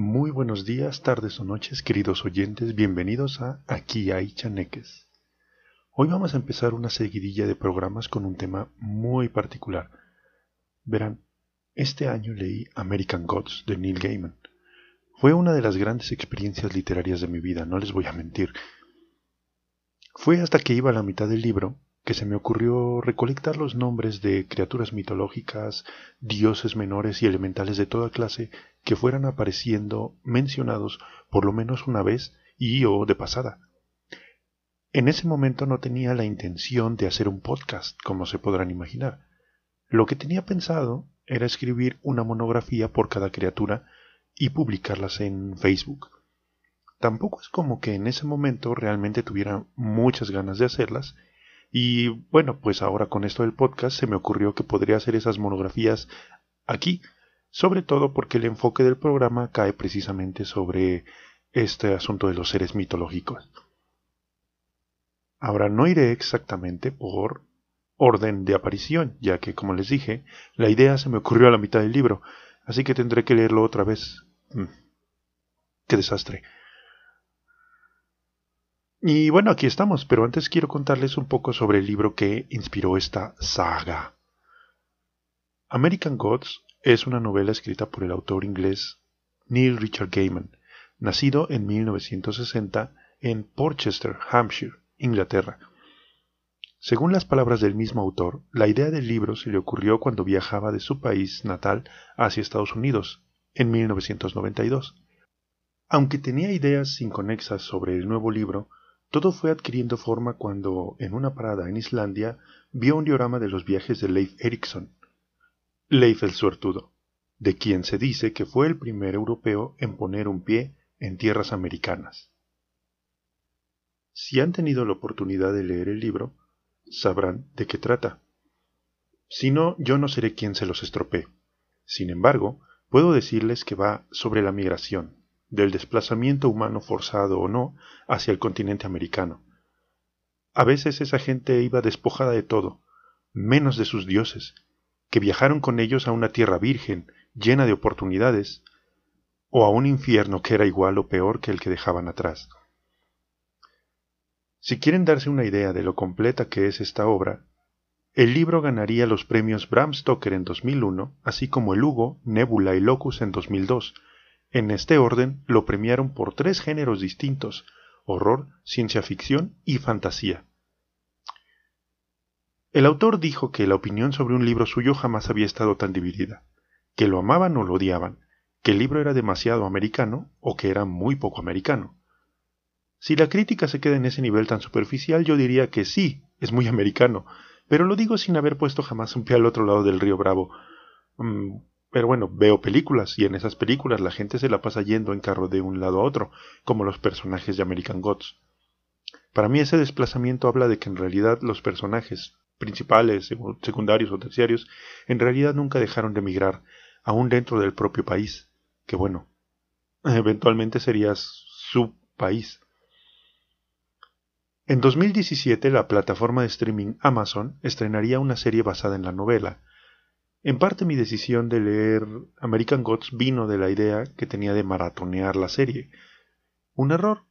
Muy buenos días, tardes o noches, queridos oyentes, bienvenidos a Aquí hay chaneques. Hoy vamos a empezar una seguidilla de programas con un tema muy particular. Verán, este año leí American Gods de Neil Gaiman. Fue una de las grandes experiencias literarias de mi vida, no les voy a mentir. Fue hasta que iba a la mitad del libro que se me ocurrió recolectar los nombres de criaturas mitológicas, dioses menores y elementales de toda clase que fueran apareciendo mencionados por lo menos una vez y o de pasada. En ese momento no tenía la intención de hacer un podcast, como se podrán imaginar. Lo que tenía pensado era escribir una monografía por cada criatura y publicarlas en Facebook. Tampoco es como que en ese momento realmente tuviera muchas ganas de hacerlas, y bueno, pues ahora con esto del podcast se me ocurrió que podría hacer esas monografías aquí, sobre todo porque el enfoque del programa cae precisamente sobre este asunto de los seres mitológicos. Ahora no iré exactamente por orden de aparición, ya que, como les dije, la idea se me ocurrió a la mitad del libro, así que tendré que leerlo otra vez. Mm. ¡Qué desastre! Y bueno, aquí estamos, pero antes quiero contarles un poco sobre el libro que inspiró esta saga. American Gods es una novela escrita por el autor inglés Neil Richard Gaiman, nacido en 1960 en Porchester, Hampshire, Inglaterra. Según las palabras del mismo autor, la idea del libro se le ocurrió cuando viajaba de su país natal hacia Estados Unidos, en 1992. Aunque tenía ideas inconexas sobre el nuevo libro, todo fue adquiriendo forma cuando, en una parada en Islandia, vio un diorama de los viajes de Leif Erikson. Leif el Suertudo, de quien se dice que fue el primer europeo en poner un pie en tierras americanas. Si han tenido la oportunidad de leer el libro, sabrán de qué trata. Si no, yo no seré quien se los estropee. Sin embargo, puedo decirles que va sobre la migración, del desplazamiento humano forzado o no hacia el continente americano. A veces esa gente iba despojada de todo, menos de sus dioses, que viajaron con ellos a una tierra virgen, llena de oportunidades, o a un infierno que era igual o peor que el que dejaban atrás. Si quieren darse una idea de lo completa que es esta obra, el libro ganaría los premios Bram Stoker en 2001, así como el Hugo, Nebula y Locus en 2002, en este orden lo premiaron por tres géneros distintos, horror, ciencia ficción y fantasía. El autor dijo que la opinión sobre un libro suyo jamás había estado tan dividida, que lo amaban o lo odiaban, que el libro era demasiado americano o que era muy poco americano. Si la crítica se queda en ese nivel tan superficial, yo diría que sí, es muy americano, pero lo digo sin haber puesto jamás un pie al otro lado del río Bravo. Pero bueno, veo películas y en esas películas la gente se la pasa yendo en carro de un lado a otro, como los personajes de American Gods. Para mí ese desplazamiento habla de que en realidad los personajes principales, secundarios o terciarios, en realidad nunca dejaron de emigrar, aún dentro del propio país, que bueno, eventualmente sería su país. En 2017 la plataforma de streaming Amazon estrenaría una serie basada en la novela, en parte mi decisión de leer American Gods vino de la idea que tenía de maratonear la serie. ¿Un error?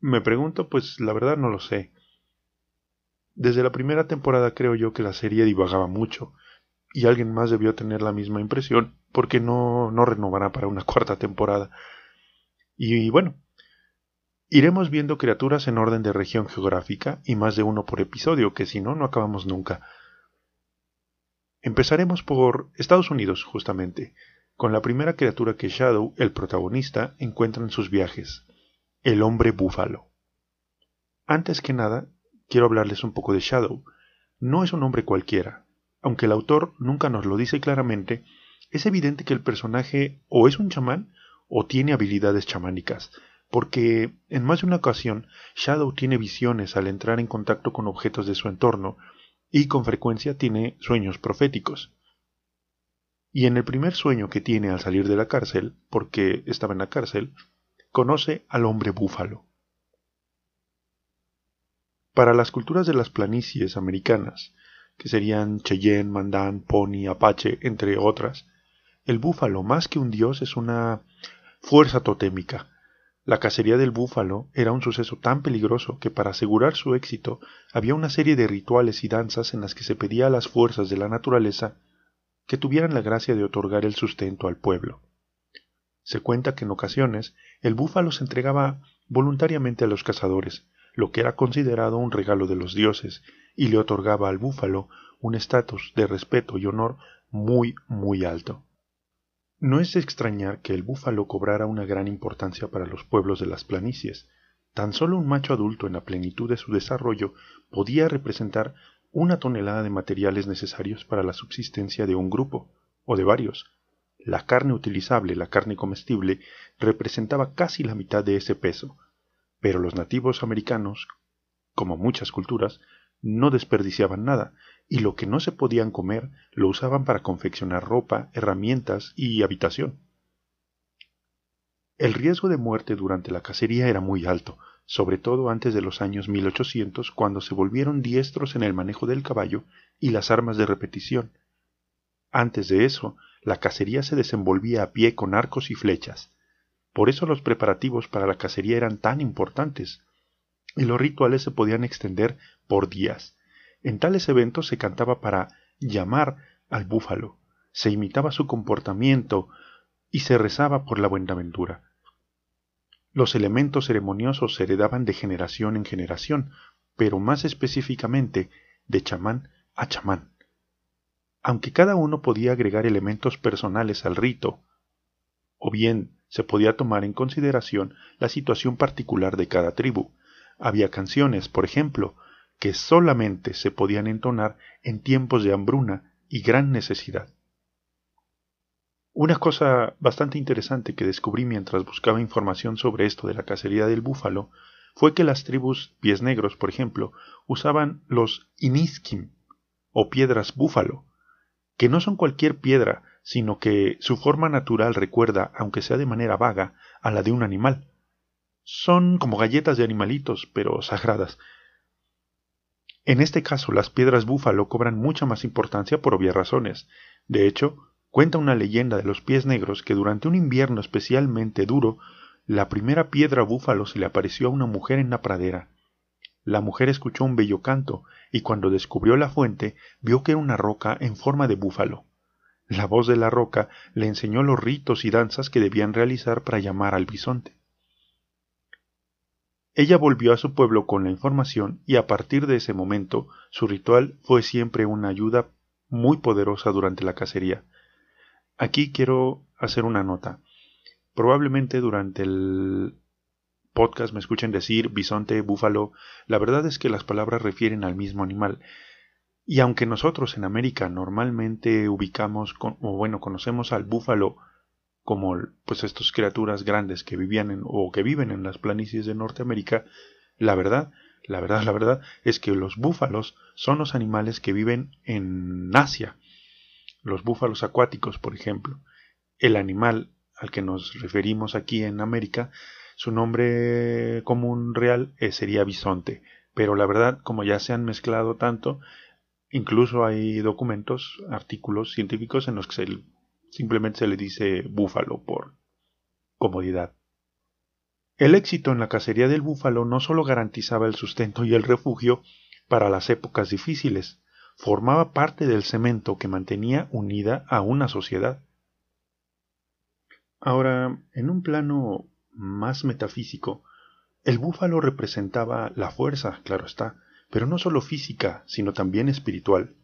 Me pregunto, pues la verdad no lo sé. Desde la primera temporada creo yo que la serie divagaba mucho, y alguien más debió tener la misma impresión, porque no, no renovará para una cuarta temporada. Y, bueno, iremos viendo criaturas en orden de región geográfica y más de uno por episodio, que si no, no acabamos nunca. Empezaremos por Estados Unidos, justamente, con la primera criatura que Shadow, el protagonista, encuentra en sus viajes, el hombre búfalo. Antes que nada, quiero hablarles un poco de Shadow. No es un hombre cualquiera. Aunque el autor nunca nos lo dice claramente, es evidente que el personaje o es un chamán o tiene habilidades chamánicas, porque en más de una ocasión Shadow tiene visiones al entrar en contacto con objetos de su entorno y con frecuencia tiene sueños proféticos. Y en el primer sueño que tiene al salir de la cárcel, porque estaba en la cárcel, conoce al hombre búfalo. Para las culturas de las planicies americanas, que serían Cheyenne, Mandan, Pony, Apache, entre otras, el búfalo más que un dios es una fuerza totémica. La cacería del búfalo era un suceso tan peligroso que para asegurar su éxito había una serie de rituales y danzas en las que se pedía a las fuerzas de la naturaleza que tuvieran la gracia de otorgar el sustento al pueblo. Se cuenta que en ocasiones el búfalo se entregaba voluntariamente a los cazadores, lo que era considerado un regalo de los dioses, y le otorgaba al búfalo un estatus de respeto y honor muy, muy alto. No es extrañar que el búfalo cobrara una gran importancia para los pueblos de las planicies. Tan solo un macho adulto en la plenitud de su desarrollo podía representar una tonelada de materiales necesarios para la subsistencia de un grupo, o de varios. La carne utilizable, la carne comestible, representaba casi la mitad de ese peso, pero los nativos americanos, como muchas culturas, no desperdiciaban nada, y lo que no se podían comer lo usaban para confeccionar ropa, herramientas y habitación. El riesgo de muerte durante la cacería era muy alto, sobre todo antes de los años 1800, cuando se volvieron diestros en el manejo del caballo y las armas de repetición. Antes de eso, la cacería se desenvolvía a pie con arcos y flechas. Por eso los preparativos para la cacería eran tan importantes, y los rituales se podían extender por días. En tales eventos se cantaba para llamar al búfalo, se imitaba su comportamiento y se rezaba por la buenaventura. Los elementos ceremoniosos se heredaban de generación en generación, pero más específicamente de chamán a chamán. Aunque cada uno podía agregar elementos personales al rito, o bien se podía tomar en consideración la situación particular de cada tribu. Había canciones, por ejemplo, que solamente se podían entonar en tiempos de hambruna y gran necesidad. Una cosa bastante interesante que descubrí mientras buscaba información sobre esto de la cacería del búfalo fue que las tribus pies negros, por ejemplo, usaban los iniskim o piedras búfalo, que no son cualquier piedra, sino que su forma natural recuerda, aunque sea de manera vaga, a la de un animal. Son como galletas de animalitos, pero sagradas. En este caso, las piedras búfalo cobran mucha más importancia por obvias razones. De hecho, Cuenta una leyenda de los pies negros que durante un invierno especialmente duro, la primera piedra búfalo se le apareció a una mujer en la pradera. La mujer escuchó un bello canto y cuando descubrió la fuente vio que era una roca en forma de búfalo. La voz de la roca le enseñó los ritos y danzas que debían realizar para llamar al bisonte. Ella volvió a su pueblo con la información y a partir de ese momento su ritual fue siempre una ayuda muy poderosa durante la cacería, Aquí quiero hacer una nota. Probablemente durante el podcast me escuchen decir bisonte, búfalo. La verdad es que las palabras refieren al mismo animal. Y aunque nosotros en América normalmente ubicamos o bueno, conocemos al búfalo como pues estas criaturas grandes que vivían en, o que viven en las planicies de Norteamérica, la verdad, la verdad, la verdad es que los búfalos son los animales que viven en Asia los búfalos acuáticos, por ejemplo. El animal al que nos referimos aquí en América, su nombre común real eh, sería bisonte, pero la verdad, como ya se han mezclado tanto, incluso hay documentos, artículos científicos en los que simplemente se le dice búfalo por comodidad. El éxito en la cacería del búfalo no solo garantizaba el sustento y el refugio para las épocas difíciles, formaba parte del cemento que mantenía unida a una sociedad. Ahora, en un plano más metafísico, el búfalo representaba la fuerza, claro está, pero no solo física, sino también espiritual,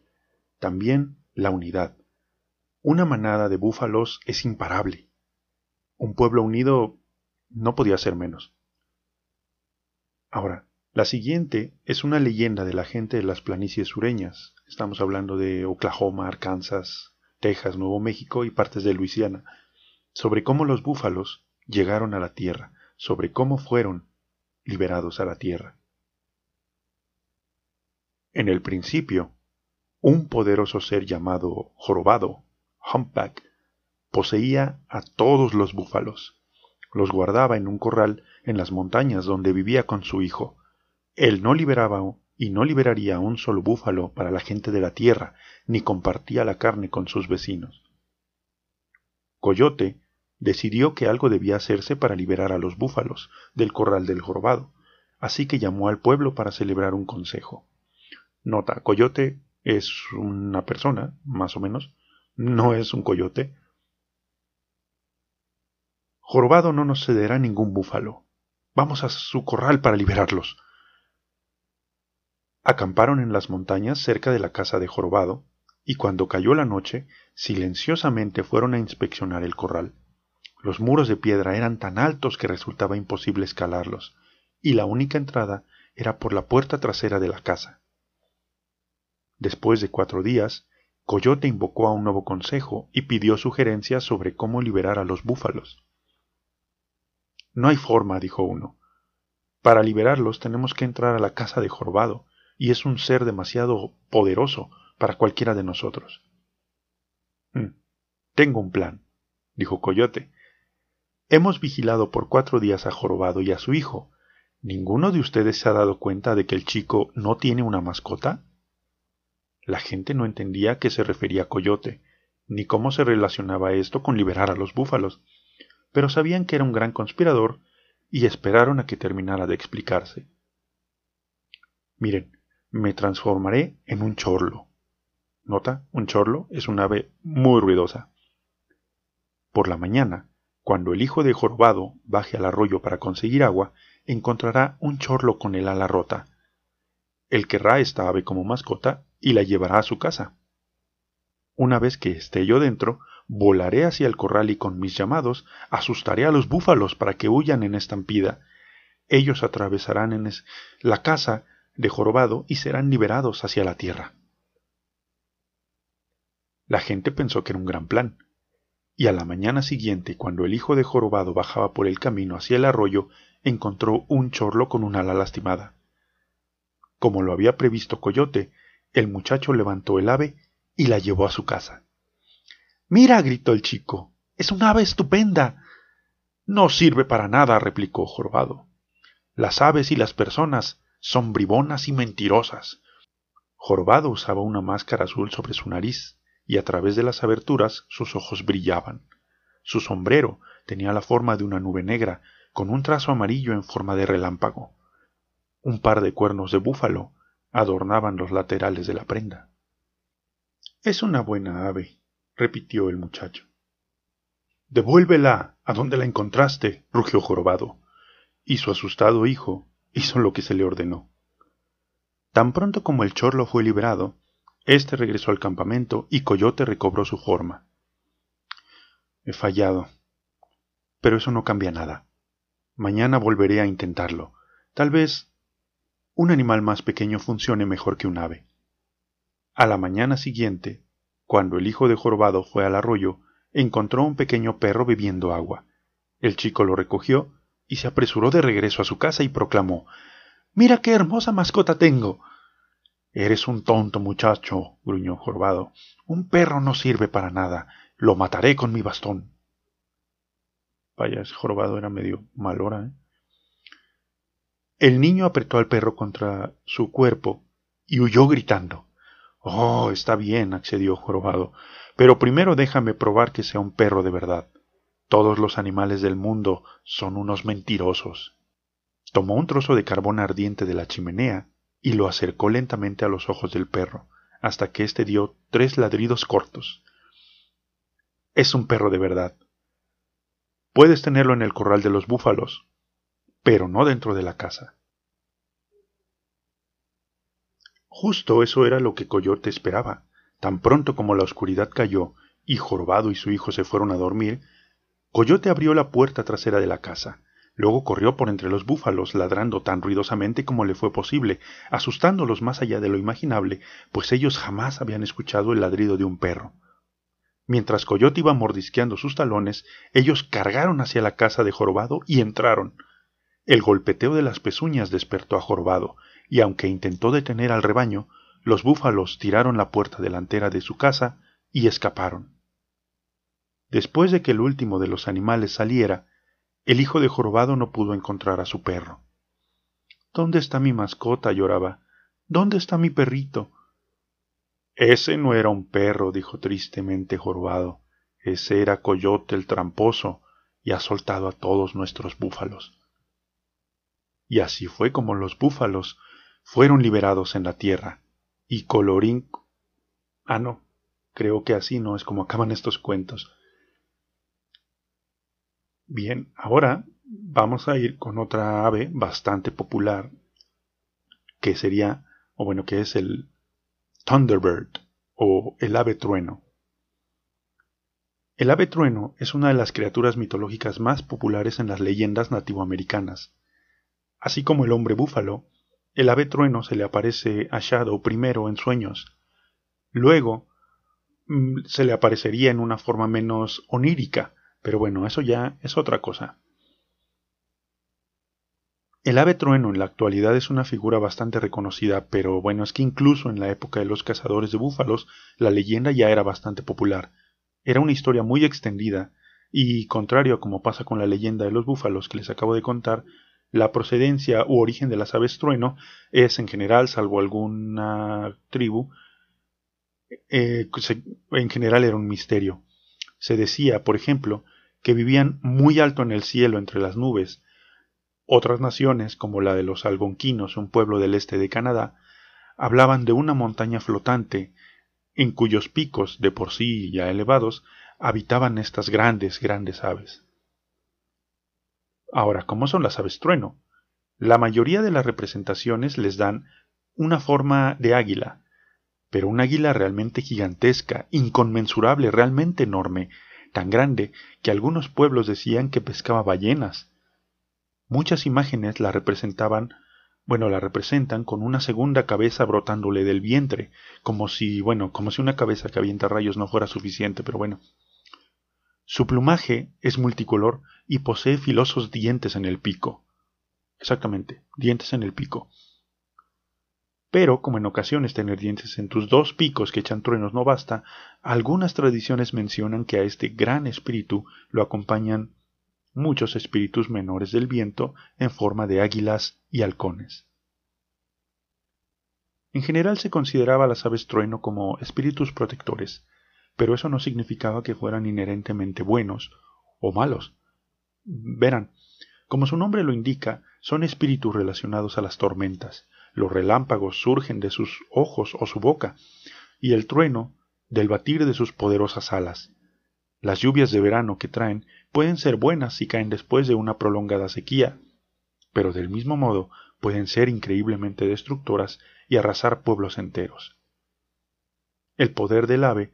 también la unidad. Una manada de búfalos es imparable. Un pueblo unido no podía ser menos. Ahora, la siguiente es una leyenda de la gente de las planicies sureñas. Estamos hablando de Oklahoma, Arkansas, Texas, Nuevo México y partes de Luisiana, sobre cómo los búfalos llegaron a la tierra, sobre cómo fueron liberados a la tierra. En el principio, un poderoso ser llamado jorobado, humpback, poseía a todos los búfalos. Los guardaba en un corral en las montañas donde vivía con su hijo, él no liberaba y no liberaría un solo búfalo para la gente de la tierra, ni compartía la carne con sus vecinos. Coyote decidió que algo debía hacerse para liberar a los búfalos del corral del jorobado, así que llamó al pueblo para celebrar un consejo. Nota, coyote es una persona, más o menos, no es un coyote. Jorobado no nos cederá ningún búfalo. Vamos a su corral para liberarlos. Acamparon en las montañas cerca de la casa de Jorobado, y cuando cayó la noche, silenciosamente fueron a inspeccionar el corral. Los muros de piedra eran tan altos que resultaba imposible escalarlos, y la única entrada era por la puerta trasera de la casa. Después de cuatro días, Coyote invocó a un nuevo consejo y pidió sugerencias sobre cómo liberar a los búfalos. No hay forma, dijo uno. Para liberarlos tenemos que entrar a la casa de Jorobado, y es un ser demasiado poderoso para cualquiera de nosotros. Mm, tengo un plan, dijo Coyote. Hemos vigilado por cuatro días a Jorobado y a su hijo. ¿Ninguno de ustedes se ha dado cuenta de que el chico no tiene una mascota? La gente no entendía a qué se refería Coyote, ni cómo se relacionaba esto con liberar a los búfalos, pero sabían que era un gran conspirador y esperaron a que terminara de explicarse. Miren, me transformaré en un chorlo. Nota, un chorlo es un ave muy ruidosa. Por la mañana, cuando el hijo de Jorobado baje al arroyo para conseguir agua, encontrará un chorlo con el ala rota. Él querrá esta ave como mascota y la llevará a su casa. Una vez que esté yo dentro, volaré hacia el corral y con mis llamados asustaré a los búfalos para que huyan en estampida. Ellos atravesarán en la casa de jorobado y serán liberados hacia la tierra. La gente pensó que era un gran plan, y a la mañana siguiente, cuando el hijo de jorobado bajaba por el camino hacia el arroyo, encontró un chorlo con un ala lastimada. Como lo había previsto Coyote, el muchacho levantó el ave y la llevó a su casa. Mira, gritó el chico, es un ave estupenda. No sirve para nada, replicó Jorobado. Las aves y las personas son bribonas y mentirosas. Jorobado usaba una máscara azul sobre su nariz, y a través de las aberturas sus ojos brillaban. Su sombrero tenía la forma de una nube negra, con un trazo amarillo en forma de relámpago. Un par de cuernos de búfalo adornaban los laterales de la prenda. Es una buena ave, repitió el muchacho. Devuélvela. ¿A dónde la encontraste? rugió Jorobado. Y su asustado hijo hizo lo que se le ordenó. Tan pronto como el chorlo fue liberado, éste regresó al campamento y Coyote recobró su forma. He fallado. Pero eso no cambia nada. Mañana volveré a intentarlo. Tal vez un animal más pequeño funcione mejor que un ave. A la mañana siguiente, cuando el hijo de Jorobado fue al arroyo, encontró un pequeño perro bebiendo agua. El chico lo recogió y se apresuró de regreso a su casa y proclamó Mira qué hermosa mascota tengo. Eres un tonto muchacho, gruñó Jorobado. Un perro no sirve para nada. Lo mataré con mi bastón. Vaya, ese jorobado era medio mal hora, ¿eh? El niño apretó al perro contra su cuerpo y huyó gritando. Oh, está bien, accedió Jorobado, pero primero déjame probar que sea un perro de verdad. Todos los animales del mundo son unos mentirosos. Tomó un trozo de carbón ardiente de la chimenea y lo acercó lentamente a los ojos del perro, hasta que éste dio tres ladridos cortos. Es un perro de verdad. Puedes tenerlo en el corral de los búfalos, pero no dentro de la casa. Justo eso era lo que Coyote esperaba. Tan pronto como la oscuridad cayó y Jorobado y su hijo se fueron a dormir, Coyote abrió la puerta trasera de la casa. Luego corrió por entre los búfalos, ladrando tan ruidosamente como le fue posible, asustándolos más allá de lo imaginable, pues ellos jamás habían escuchado el ladrido de un perro. Mientras Coyote iba mordisqueando sus talones, ellos cargaron hacia la casa de Jorobado y entraron. El golpeteo de las pezuñas despertó a Jorobado, y aunque intentó detener al rebaño, los búfalos tiraron la puerta delantera de su casa y escaparon. Después de que el último de los animales saliera, el hijo de Jorobado no pudo encontrar a su perro. ¿Dónde está mi mascota? lloraba. ¿Dónde está mi perrito? Ese no era un perro, dijo tristemente Jorobado. Ese era Coyote el tramposo, y ha soltado a todos nuestros búfalos. Y así fue como los búfalos fueron liberados en la tierra, y colorín... Ah, no, creo que así no es como acaban estos cuentos. Bien, ahora vamos a ir con otra ave bastante popular, que sería, o bueno, que es el Thunderbird o el ave trueno. El ave trueno es una de las criaturas mitológicas más populares en las leyendas nativoamericanas. Así como el hombre búfalo, el ave trueno se le aparece a Shadow primero en sueños. Luego mm, se le aparecería en una forma menos onírica, pero bueno, eso ya es otra cosa. El ave trueno en la actualidad es una figura bastante reconocida, pero bueno, es que incluso en la época de los cazadores de búfalos, la leyenda ya era bastante popular. Era una historia muy extendida, y contrario a como pasa con la leyenda de los búfalos que les acabo de contar, la procedencia u origen de las aves trueno es en general, salvo alguna tribu, eh, en general era un misterio. Se decía, por ejemplo, que vivían muy alto en el cielo entre las nubes. Otras naciones, como la de los algonquinos, un pueblo del este de Canadá, hablaban de una montaña flotante en cuyos picos, de por sí ya elevados, habitaban estas grandes, grandes aves. Ahora, ¿cómo son las aves trueno? La mayoría de las representaciones les dan una forma de águila, pero un águila realmente gigantesca, inconmensurable, realmente enorme, tan grande que algunos pueblos decían que pescaba ballenas. Muchas imágenes la representaban bueno, la representan con una segunda cabeza brotándole del vientre, como si, bueno, como si una cabeza que avienta rayos no fuera suficiente, pero bueno. Su plumaje es multicolor y posee filosos dientes en el pico. Exactamente, dientes en el pico. Pero, como en ocasiones tener dientes en tus dos picos que echan truenos no basta, algunas tradiciones mencionan que a este gran espíritu lo acompañan muchos espíritus menores del viento en forma de águilas y halcones. En general se consideraba a las aves trueno como espíritus protectores, pero eso no significaba que fueran inherentemente buenos o malos. Verán, como su nombre lo indica, son espíritus relacionados a las tormentas. Los relámpagos surgen de sus ojos o su boca, y el trueno del batir de sus poderosas alas. Las lluvias de verano que traen pueden ser buenas si caen después de una prolongada sequía, pero del mismo modo pueden ser increíblemente destructoras y arrasar pueblos enteros. El poder del ave,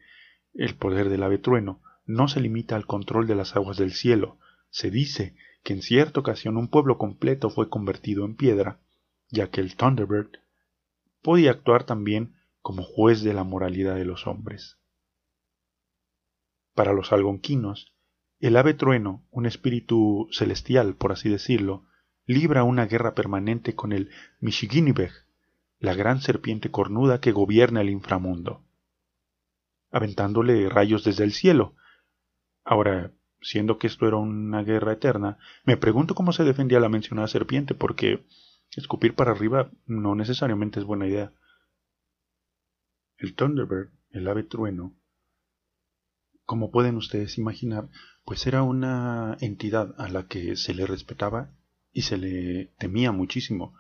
el poder del ave trueno, no se limita al control de las aguas del cielo. Se dice que en cierta ocasión un pueblo completo fue convertido en piedra, ya que el Thunderbird podía actuar también como juez de la moralidad de los hombres. Para los algonquinos, el ave trueno, un espíritu celestial, por así decirlo, libra una guerra permanente con el Mishiginibeg, la gran serpiente cornuda que gobierna el inframundo, aventándole rayos desde el cielo. Ahora, siendo que esto era una guerra eterna, me pregunto cómo se defendía la mencionada serpiente, porque escupir para arriba no necesariamente es buena idea. El Thunderbird, el ave trueno, como pueden ustedes imaginar, pues era una entidad a la que se le respetaba y se le temía muchísimo.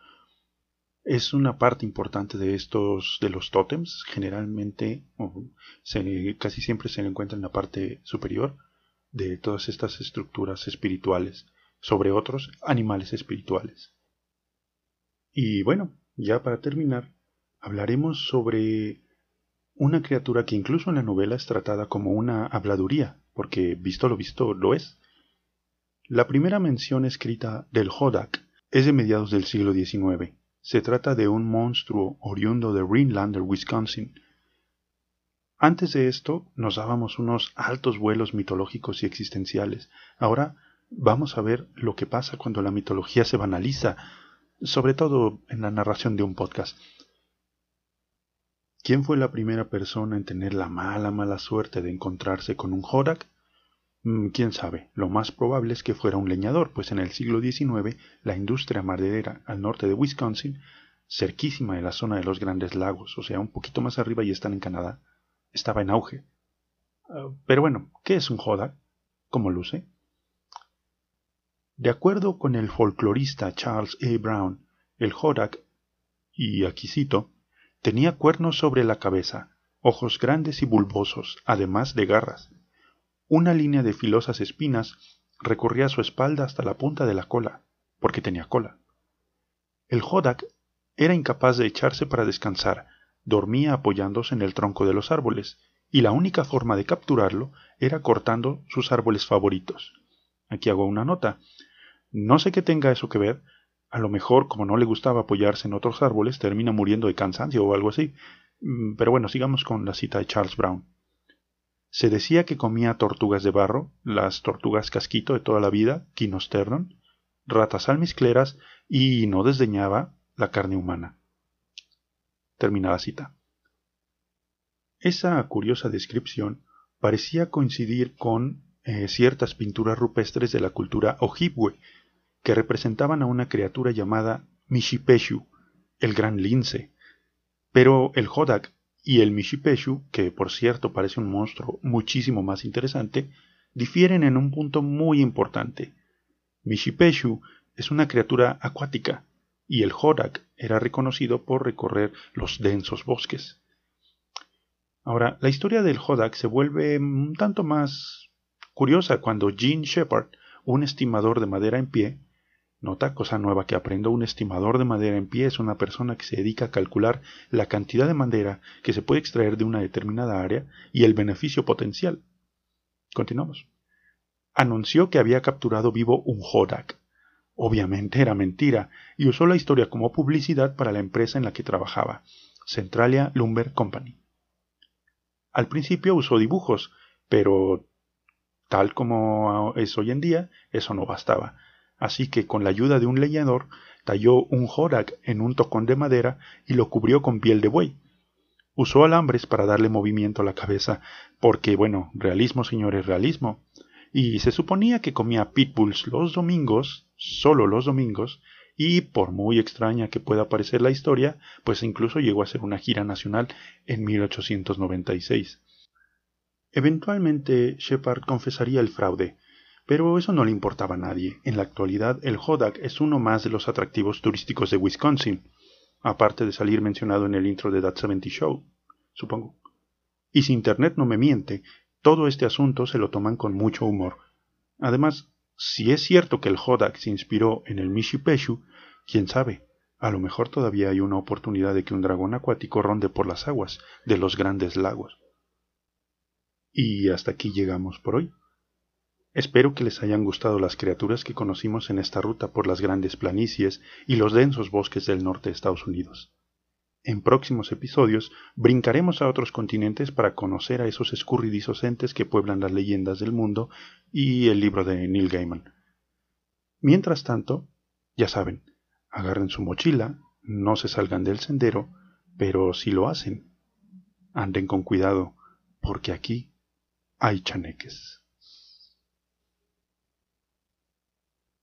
Es una parte importante de estos, de los tótems, generalmente, casi siempre se encuentra en la parte superior de todas estas estructuras espirituales, sobre otros animales espirituales. Y bueno, ya para terminar, hablaremos sobre una criatura que incluso en la novela es tratada como una habladuría, porque visto lo visto lo es. La primera mención escrita del Hodak es de mediados del siglo XIX. Se trata de un monstruo oriundo de Greenlander, Wisconsin. Antes de esto nos dábamos unos altos vuelos mitológicos y existenciales. Ahora vamos a ver lo que pasa cuando la mitología se banaliza, sobre todo en la narración de un podcast. ¿Quién fue la primera persona en tener la mala, mala suerte de encontrarse con un Horak? Mm, quién sabe, lo más probable es que fuera un leñador, pues en el siglo XIX la industria maderera al norte de Wisconsin, cerquísima de la zona de los grandes lagos, o sea, un poquito más arriba y están en Canadá, estaba en auge. Ah, pero bueno, ¿qué es un Hodak? ¿Cómo luce? De acuerdo con el folclorista Charles A. Brown, el Hodak, y aquí cito, tenía cuernos sobre la cabeza, ojos grandes y bulbosos, además de garras. Una línea de filosas espinas recorría su espalda hasta la punta de la cola, porque tenía cola. El Hodak era incapaz de echarse para descansar, dormía apoyándose en el tronco de los árboles, y la única forma de capturarlo era cortando sus árboles favoritos. Aquí hago una nota. No sé qué tenga eso que ver. A lo mejor, como no le gustaba apoyarse en otros árboles, termina muriendo de cansancio o algo así. Mm, pero bueno, sigamos con la cita de Charles Brown. Se decía que comía tortugas de barro, las tortugas casquito de toda la vida, quinosternon, ratas almizcleras y no desdeñaba la carne humana. Terminada cita. Esa curiosa descripción parecía coincidir con eh, ciertas pinturas rupestres de la cultura Ojibwe, que representaban a una criatura llamada Mishipeshu, el gran lince. Pero el Hodak y el Mishipeshu, que por cierto parece un monstruo muchísimo más interesante, difieren en un punto muy importante. Mishipeshu es una criatura acuática y el Hodak era reconocido por recorrer los densos bosques. Ahora, la historia del Hodak se vuelve un tanto más Curiosa cuando Gene Shepard, un estimador de madera en pie, nota cosa nueva que aprendo, un estimador de madera en pie es una persona que se dedica a calcular la cantidad de madera que se puede extraer de una determinada área y el beneficio potencial. Continuamos. Anunció que había capturado vivo un Hodak. Obviamente era mentira, y usó la historia como publicidad para la empresa en la que trabajaba, Centralia Lumber Company. Al principio usó dibujos, pero Tal como es hoy en día, eso no bastaba. Así que con la ayuda de un leñador, talló un jorak en un tocón de madera y lo cubrió con piel de buey. Usó alambres para darle movimiento a la cabeza, porque, bueno, realismo, señores, realismo. Y se suponía que comía pitbulls los domingos, solo los domingos, y por muy extraña que pueda parecer la historia, pues incluso llegó a hacer una gira nacional en 1896. Eventualmente Shepard confesaría el fraude, pero eso no le importaba a nadie. En la actualidad, el Hodak es uno más de los atractivos turísticos de Wisconsin, aparte de salir mencionado en el intro de That 70 Show, supongo. Y si Internet no me miente, todo este asunto se lo toman con mucho humor. Además, si es cierto que el Hodak se inspiró en el Mishipeshu, quién sabe, a lo mejor todavía hay una oportunidad de que un dragón acuático ronde por las aguas de los grandes lagos. Y hasta aquí llegamos por hoy. Espero que les hayan gustado las criaturas que conocimos en esta ruta por las grandes planicies y los densos bosques del norte de Estados Unidos. En próximos episodios brincaremos a otros continentes para conocer a esos escurridizos entes que pueblan las leyendas del mundo y el libro de Neil Gaiman. Mientras tanto, ya saben, agarren su mochila, no se salgan del sendero, pero si lo hacen, anden con cuidado, porque aquí hay chaneques.